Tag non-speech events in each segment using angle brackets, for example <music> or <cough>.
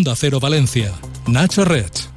Onda Cero Valencia. Nacho Red.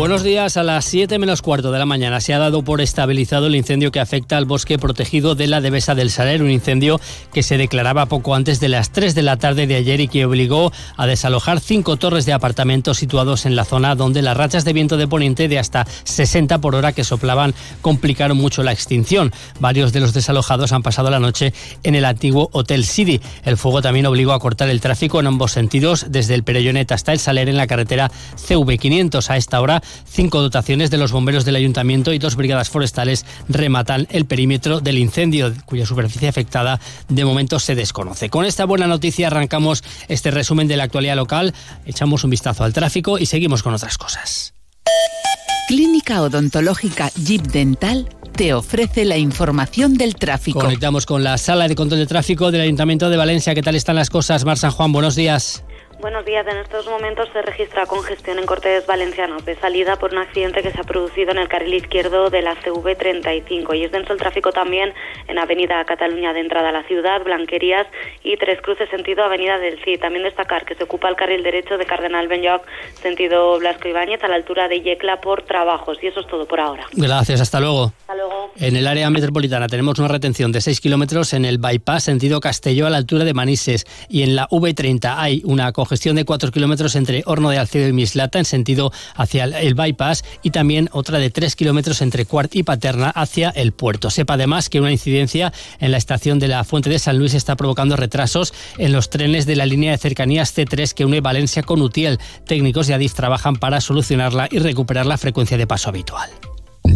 Buenos días. A las 7 menos cuarto de la mañana se ha dado por estabilizado el incendio que afecta al bosque protegido de la Devesa del Saler, un incendio que se declaraba poco antes de las 3 de la tarde de ayer y que obligó a desalojar cinco torres de apartamentos situados en la zona donde las rachas de viento de poniente de hasta 60 por hora que soplaban complicaron mucho la extinción. Varios de los desalojados han pasado la noche en el antiguo Hotel City. El fuego también obligó a cortar el tráfico en ambos sentidos, desde el Perellonet hasta el Saler en la carretera CV500. A esta hora Cinco dotaciones de los bomberos del ayuntamiento y dos brigadas forestales rematan el perímetro del incendio, cuya superficie afectada de momento se desconoce. Con esta buena noticia arrancamos este resumen de la actualidad local, echamos un vistazo al tráfico y seguimos con otras cosas. Clínica Odontológica Jeep Dental te ofrece la información del tráfico. Conectamos con la sala de control de tráfico del Ayuntamiento de Valencia. ¿Qué tal están las cosas? Mar San Juan, buenos días. Buenos días. En estos momentos se registra congestión en Cortes Valencianos de salida por un accidente que se ha producido en el carril izquierdo de la CV35 y es denso el tráfico también en Avenida Cataluña de entrada a la ciudad, Blanquerías y Tres Cruces sentido Avenida del CID. También destacar que se ocupa el carril derecho de Cardenal Benyoc sentido Blasco Ibáñez a la altura de Yecla por trabajos y eso es todo por ahora. Gracias, hasta luego. Hasta luego. En el área metropolitana tenemos una retención de 6 kilómetros en el bypass sentido Castelló a la altura de Manises y en la V30 hay una gestión de 4 kilómetros entre Horno de Alcedo y Mislata en sentido hacia el bypass y también otra de 3 kilómetros entre Cuart y Paterna hacia el puerto. Sepa además que una incidencia en la estación de la Fuente de San Luis está provocando retrasos en los trenes de la línea de cercanías C3 que une Valencia con Utiel. Técnicos de Adif trabajan para solucionarla y recuperar la frecuencia de paso habitual.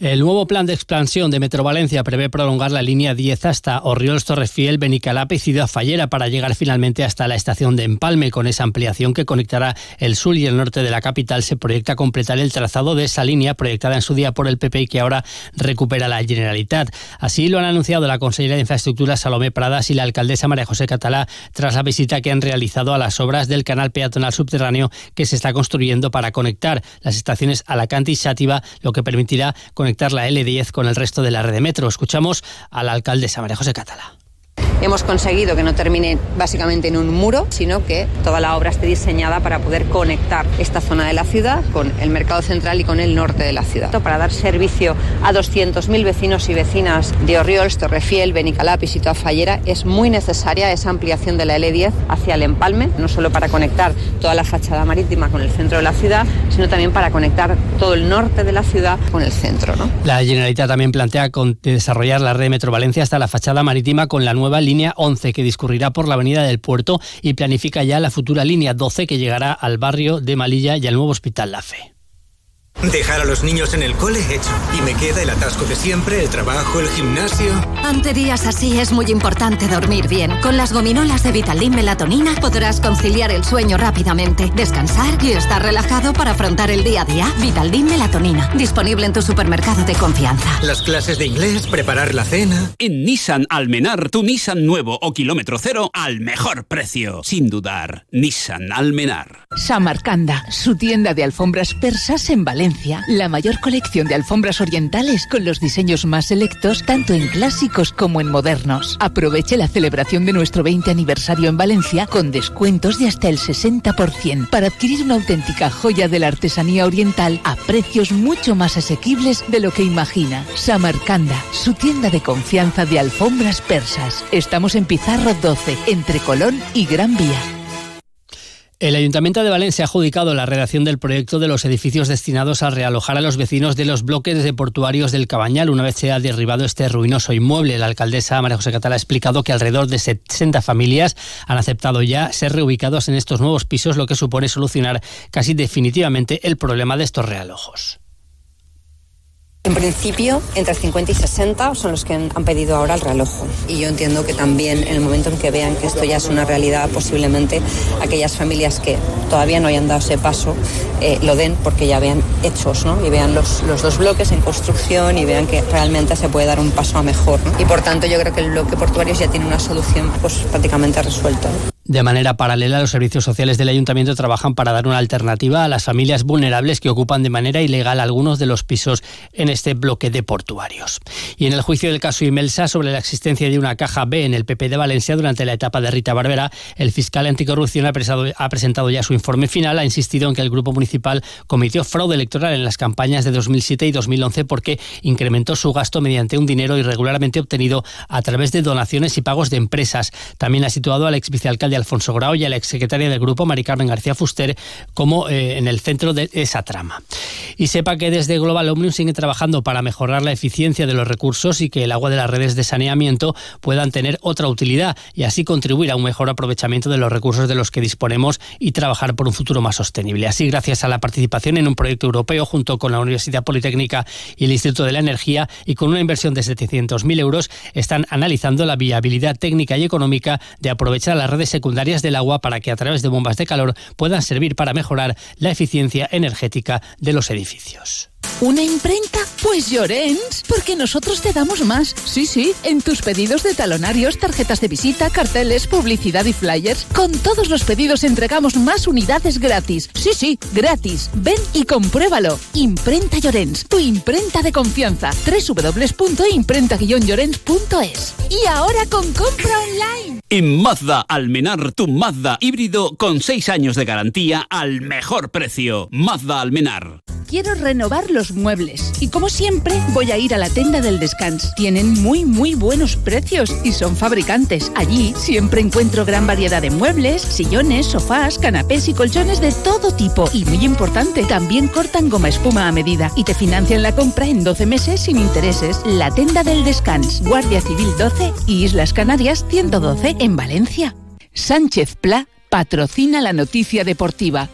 El nuevo plan de expansión de Metro Valencia prevé prolongar la línea 10 hasta Orriols, Torrefiel, Benicalap y Ciudad Fallera para llegar finalmente hasta la estación de Empalme. Con esa ampliación que conectará el sur y el norte de la capital, se proyecta completar el trazado de esa línea proyectada en su día por el PP y que ahora recupera la Generalitat. Así lo han anunciado la consejera de Infraestructura Salomé Pradas y la alcaldesa María José Catalá tras la visita que han realizado a las obras del canal peatonal subterráneo que se está construyendo para conectar las estaciones Alacante y Sátiva, lo que permitirá conectar conectar la L10 con el resto de la red de metro. Escuchamos al alcalde María José Catala. Hemos conseguido que no termine básicamente en un muro, sino que toda la obra esté diseñada para poder conectar esta zona de la ciudad con el mercado central y con el norte de la ciudad. Para dar servicio a 200.000 vecinos y vecinas de Orriols, Torrefiel, Benicalap y Ciudad Fallera es muy necesaria esa ampliación de la L10 hacia el empalme, no solo para conectar toda la fachada marítima con el centro de la ciudad, sino también para conectar todo el norte de la ciudad con el centro. ¿no? La Generalitat también plantea con desarrollar la red Metro Valencia hasta la fachada marítima con la nueva línea 11 que discurrirá por la avenida del Puerto y planifica ya la futura línea 12 que llegará al barrio de Malilla y al nuevo Hospital La Fe. Dejar a los niños en el cole hecho. Y me queda el atasco de siempre, el trabajo, el gimnasio. Ante días así es muy importante dormir bien. Con las gominolas de Vitaldin Melatonina podrás conciliar el sueño rápidamente, descansar y estar relajado para afrontar el día a día. Vitaldin Melatonina, disponible en tu supermercado de confianza. Las clases de inglés, preparar la cena. En Nissan Almenar, tu Nissan nuevo o kilómetro cero al mejor precio. Sin dudar, Nissan Almenar. Samarcanda, su tienda de alfombras persas en Valencia la mayor colección de alfombras orientales con los diseños más selectos tanto en clásicos como en modernos. Aproveche la celebración de nuestro 20 aniversario en Valencia con descuentos de hasta el 60% para adquirir una auténtica joya de la artesanía oriental a precios mucho más asequibles de lo que imagina. Samarcanda, su tienda de confianza de alfombras persas. Estamos en Pizarro 12, entre Colón y Gran Vía. El Ayuntamiento de Valencia ha adjudicado la redacción del proyecto de los edificios destinados a realojar a los vecinos de los bloques de portuarios del Cabañal una vez se ha derribado este ruinoso inmueble. La alcaldesa María José Catala ha explicado que alrededor de 60 familias han aceptado ya ser reubicados en estos nuevos pisos, lo que supone solucionar casi definitivamente el problema de estos realojos. En principio, entre 50 y 60 son los que han pedido ahora el reloj. Y yo entiendo que también en el momento en que vean que esto ya es una realidad, posiblemente aquellas familias que todavía no hayan dado ese paso eh, lo den porque ya vean hechos ¿no? y vean los, los, dos bloques en construcción y vean que realmente se puede dar un paso a mejor. Y por tanto yo creo que el bloque portuario ya tiene una solución pues, prácticamente resuelta. De manera paralela, los servicios sociales del ayuntamiento trabajan para dar una alternativa a las familias vulnerables que ocupan de manera ilegal algunos de los pisos en este bloque de portuarios. Y en el juicio del caso Imelsa sobre la existencia de una caja B en el PP de Valencia durante la etapa de Rita Barbera, el fiscal anticorrupción ha presentado, ya su informe final. Ha insistido en que el grupo municipal cometió fraude electoral en las campañas de 2007 y 2011 porque incrementó su gasto mediante un dinero irregularmente obtenido a través de donaciones y pagos de empresas. También ha situado al ex vicealcalde Alfonso Grau y a la exsecretaria del grupo, Mari Carmen García Fuster, como eh, en el centro de esa trama. Y sepa que desde Global Omnium sigue trabajando para mejorar la eficiencia de los recursos y que el agua de las redes de saneamiento puedan tener otra utilidad y así contribuir a un mejor aprovechamiento de los recursos de los que disponemos y trabajar por un futuro más sostenible. Así, gracias a la participación en un proyecto europeo junto con la Universidad Politécnica y el Instituto de la Energía y con una inversión de 700.000 euros, están analizando la viabilidad técnica y económica de aprovechar las redes secundarias del agua para que a través de bombas de calor puedan servir para mejorar la eficiencia energética de los edificios. ¿Una imprenta? Pues Llorens, porque nosotros te damos más. Sí, sí, en tus pedidos de talonarios, tarjetas de visita, carteles, publicidad y flyers, con todos los pedidos entregamos más unidades gratis. Sí, sí, gratis. Ven y compruébalo. Imprenta Llorens, tu imprenta de confianza. www.imprenta-llorens.es. Y ahora con compra online. En Mazda Almenar, tu Mazda híbrido con 6 años de garantía al mejor precio. Mazda Almenar. Quiero renovar los muebles. Y como siempre, voy a ir a la tienda del descanso. Tienen muy, muy buenos precios y son fabricantes. Allí siempre encuentro gran variedad de muebles, sillones, sofás, canapés y colchones de todo tipo. Y muy importante, también cortan goma espuma a medida y te financian la compra en 12 meses sin intereses. La tienda del descanso, Guardia Civil 12 y Islas Canarias 112 en Valencia. Sánchez Pla patrocina la noticia deportiva.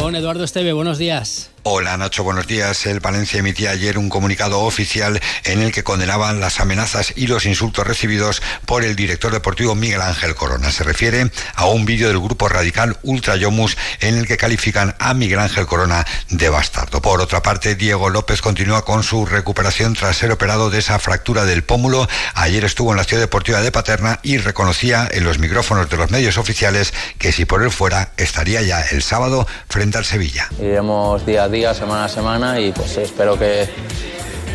Con Eduardo Esteve, buenos días. Hola Nacho, buenos días. El Valencia emitía ayer un comunicado oficial en el que condenaban las amenazas y los insultos recibidos por el director deportivo Miguel Ángel Corona. Se refiere a un vídeo del grupo radical Ultra Yomus en el que califican a Miguel Ángel Corona de bastardo. Por otra parte, Diego López continúa con su recuperación tras ser operado de esa fractura del pómulo. Ayer estuvo en la ciudad deportiva de Paterna y reconocía en los micrófonos de los medios oficiales que si por él fuera estaría ya el sábado frente al Sevilla. Día día, semana a semana y pues espero que,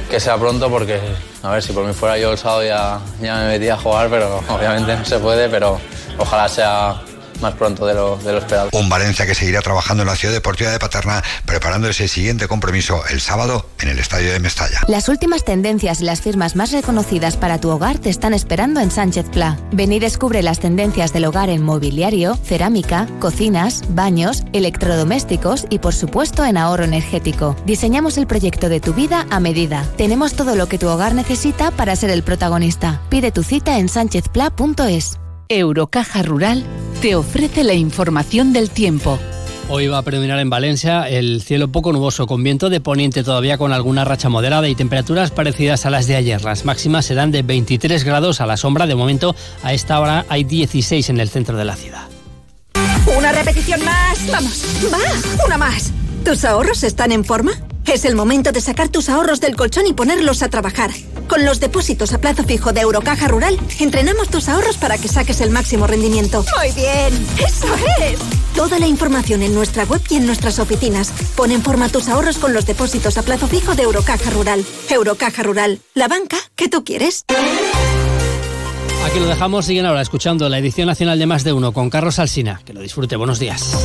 que sea pronto porque a ver si por mí fuera yo el sábado ya, ya me metía a jugar, pero <laughs> obviamente no se puede, pero ojalá sea más pronto de lo, de lo esperado. Un Valencia que seguirá trabajando en la ciudad deportiva de Paterna, preparando ese siguiente compromiso el sábado en el estadio de Mestalla. Las últimas tendencias y las firmas más reconocidas para tu hogar te están esperando en Sánchez Pla. Ven y descubre las tendencias del hogar en mobiliario, cerámica, cocinas, baños, electrodomésticos y por supuesto en ahorro energético. Diseñamos el proyecto de tu vida a medida. Tenemos todo lo que tu hogar necesita para ser el protagonista. Pide tu cita en sánchezpla.es. Eurocaja Rural te ofrece la información del tiempo. Hoy va a predominar en Valencia el cielo poco nuboso, con viento de poniente todavía con alguna racha moderada y temperaturas parecidas a las de ayer. Las máximas serán de 23 grados a la sombra. De momento, a esta hora hay 16 en el centro de la ciudad. Una repetición más. Vamos, va, una más. ¿Tus ahorros están en forma? Es el momento de sacar tus ahorros del colchón y ponerlos a trabajar. Con los depósitos a plazo fijo de Eurocaja Rural, entrenamos tus ahorros para que saques el máximo rendimiento. Muy bien, eso es. Toda la información en nuestra web y en nuestras oficinas. Pon en forma tus ahorros con los depósitos a plazo fijo de Eurocaja Rural. Eurocaja Rural, la banca que tú quieres. Aquí lo dejamos, siguen ahora escuchando la edición nacional de Más de Uno con Carlos Alsina. Que lo disfrute, buenos días.